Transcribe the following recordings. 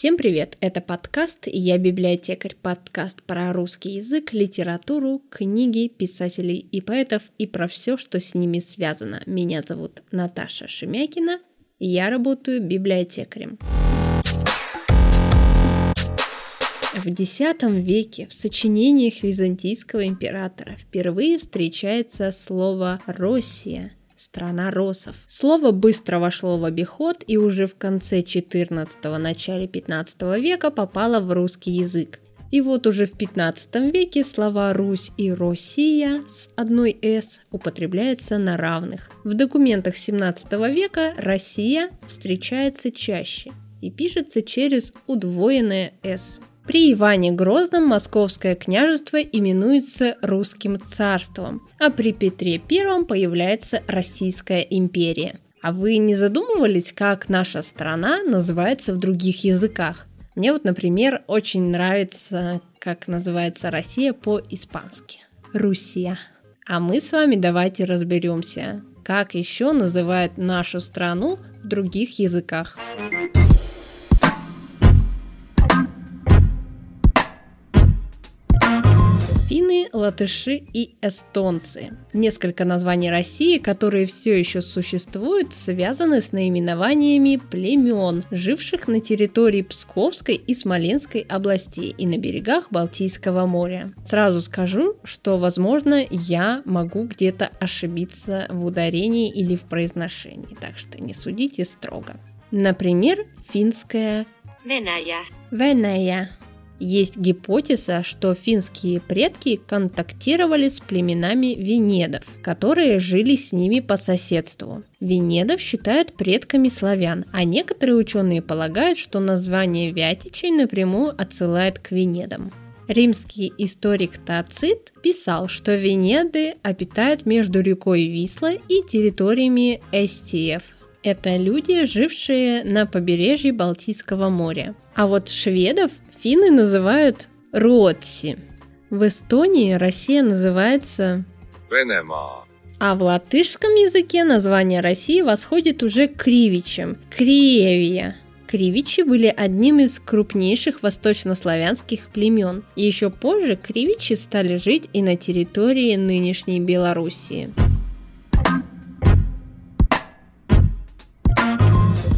Всем привет! Это подкаст «Я библиотекарь» подкаст про русский язык, литературу, книги, писателей и поэтов и про все, что с ними связано. Меня зовут Наташа Шемякина, я работаю библиотекарем. В X веке в сочинениях византийского императора впервые встречается слово «Россия», страна росов. Слово быстро вошло в обиход и уже в конце 14-го, начале 15 века попало в русский язык. И вот уже в 15 веке слова «Русь» и «Россия» с одной «с» употребляются на равных. В документах 17 века «Россия» встречается чаще и пишется через удвоенное «с». При Иване Грозном Московское княжество именуется Русским царством, а при Петре I появляется Российская империя. А вы не задумывались, как наша страна называется в других языках? Мне вот, например, очень нравится, как называется Россия по-испански. Русия. А мы с вами давайте разберемся, как еще называют нашу страну в других языках. Финны, латыши и эстонцы. Несколько названий России, которые все еще существуют, связаны с наименованиями племен, живших на территории Псковской и Смоленской областей и на берегах Балтийского моря. Сразу скажу, что, возможно, я могу где-то ошибиться в ударении или в произношении, так что не судите строго. Например, финская Веная. Веная есть гипотеза, что финские предки контактировали с племенами венедов, которые жили с ними по соседству. Венедов считают предками славян, а некоторые ученые полагают, что название Вятичей напрямую отсылает к венедам. Римский историк Тацит писал, что Венеды обитают между рекой Висла и территориями Эстиев, это люди, жившие на побережье Балтийского моря. А вот шведов Финны называют Руотси. В Эстонии Россия называется Венема. А в латышском языке название России восходит уже к Кривичам – Криевия. Кривичи были одним из крупнейших восточнославянских племен. И еще позже кривичи стали жить и на территории нынешней Белоруссии.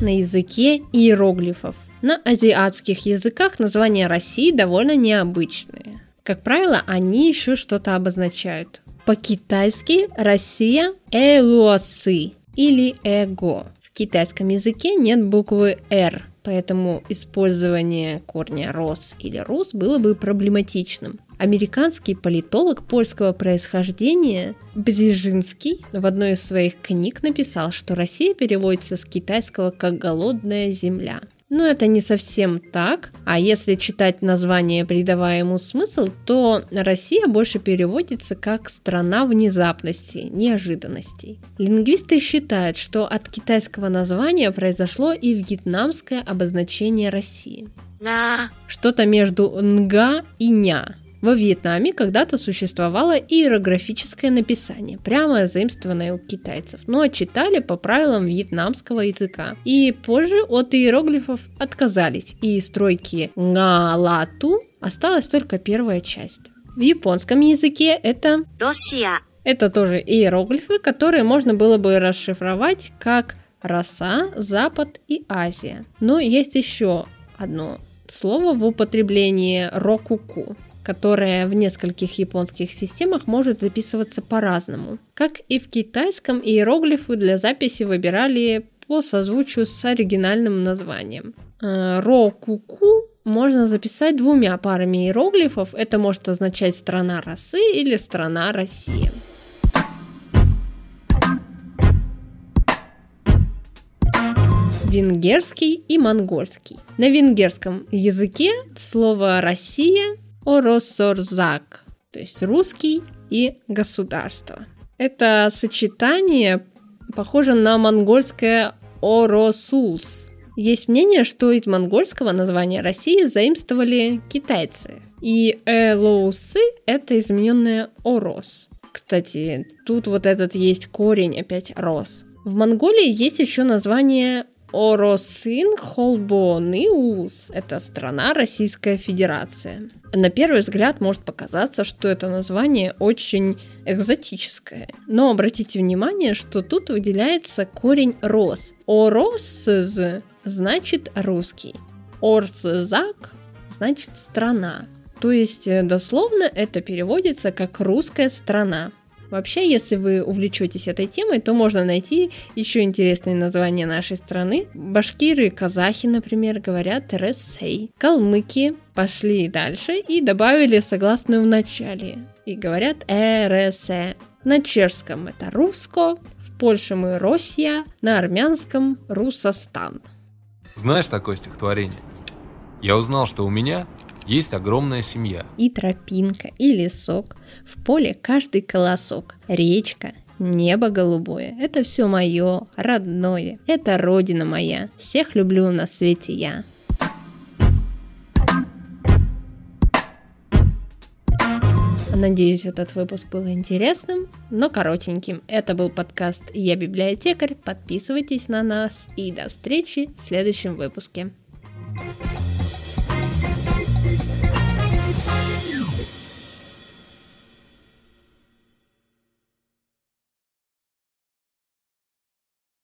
На языке иероглифов – на азиатских языках названия России довольно необычные. Как правило, они еще что-то обозначают. По-китайски Россия – элуасы или эго. В китайском языке нет буквы «р», поэтому использование корня «рос» или «рус» было бы проблематичным. Американский политолог польского происхождения Бзижинский в одной из своих книг написал, что Россия переводится с китайского как «голодная земля». Но это не совсем так, а если читать название, придавая ему смысл, то Россия больше переводится как «страна внезапностей, неожиданностей». Лингвисты считают, что от китайского названия произошло и вьетнамское обозначение России. Что-то между «нга» и «ня», во Вьетнаме когда-то существовало иерографическое написание, прямо заимствованное у китайцев, но читали по правилам вьетнамского языка. И позже от иероглифов отказались, и стройки «га-ла-ту» осталась только первая часть. В японском языке это Россия. Это тоже иероглифы, которые можно было бы расшифровать как «роса», «запад» и «Азия». Но есть еще одно слово в употреблении «рокуку», которая в нескольких японских системах может записываться по-разному. Как и в китайском, иероглифы для записи выбирали по созвучию с оригинальным названием. Э, Ро-ку-ку можно записать двумя парами иероглифов. Это может означать «страна росы» или «страна Россия». венгерский и монгольский. На венгерском языке слово «Россия» Оросорзак, то есть русский и государство. Это сочетание похоже на монгольское Оросулс. Есть мнение, что из монгольского названия России заимствовали китайцы. И Элоусы – это измененное Орос. Кстати, тут вот этот есть корень опять Рос. В Монголии есть еще название Оросин Холбониус – это страна Российская Федерация. На первый взгляд может показаться, что это название очень экзотическое. Но обратите внимание, что тут выделяется корень «рос». «Орос» значит «русский». «Орсзак» значит «страна». То есть э, дословно это переводится как «русская страна». Вообще, если вы увлечетесь этой темой, то можно найти еще интересные названия нашей страны. Башкиры и казахи, например, говорят «тересей». Калмыки пошли дальше и добавили согласную в начале. И говорят «эресе». На чешском это «руско», в Польше мы «Россия», на армянском «Русостан». Знаешь такое стихотворение? Я узнал, что у меня есть огромная семья. И тропинка, и лесок, в поле каждый колосок, речка, небо голубое. Это все мое, родное, это родина моя. Всех люблю на свете я. Надеюсь, этот выпуск был интересным, но коротеньким. Это был подкаст «Я библиотекарь». Подписывайтесь на нас и до встречи в следующем выпуске. thank you